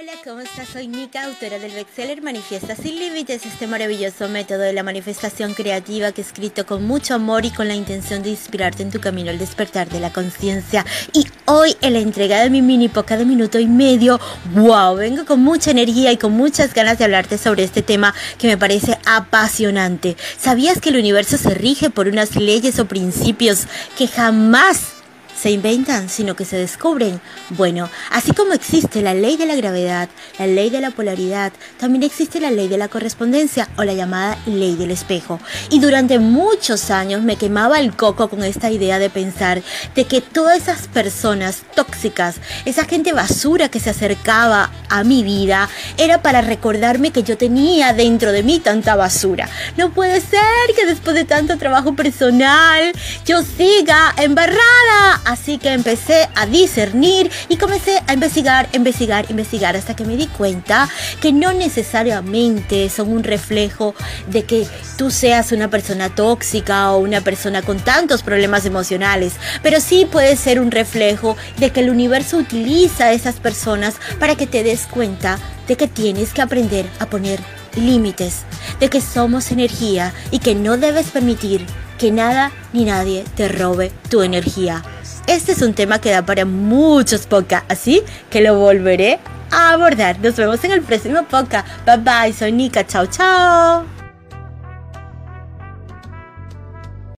Hola, ¿cómo estás? Soy Nika, autora del bestseller Manifiesta sin Límites, este maravilloso método de la manifestación creativa que he escrito con mucho amor y con la intención de inspirarte en tu camino al despertar de la conciencia. Y hoy en la entrega de mi mini poca de minuto y medio, wow, vengo con mucha energía y con muchas ganas de hablarte sobre este tema que me parece apasionante. ¿Sabías que el universo se rige por unas leyes o principios que jamás se inventan, sino que se descubren. Bueno, así como existe la ley de la gravedad, la ley de la polaridad, también existe la ley de la correspondencia o la llamada ley del espejo. Y durante muchos años me quemaba el coco con esta idea de pensar de que todas esas personas tóxicas, esa gente basura que se acercaba a mi vida, era para recordarme que yo tenía dentro de mí tanta basura. No puede ser que después de tanto trabajo personal yo siga embarrada Así que empecé a discernir y comencé a investigar, investigar, investigar hasta que me di cuenta que no necesariamente son un reflejo de que tú seas una persona tóxica o una persona con tantos problemas emocionales, pero sí puede ser un reflejo de que el universo utiliza a esas personas para que te des cuenta de que tienes que aprender a poner límites, de que somos energía y que no debes permitir que nada ni nadie te robe tu energía. Este es un tema que da para muchos podcasts, así que lo volveré a abordar. Nos vemos en el próximo podcast. Bye bye, soy. Chao, chao.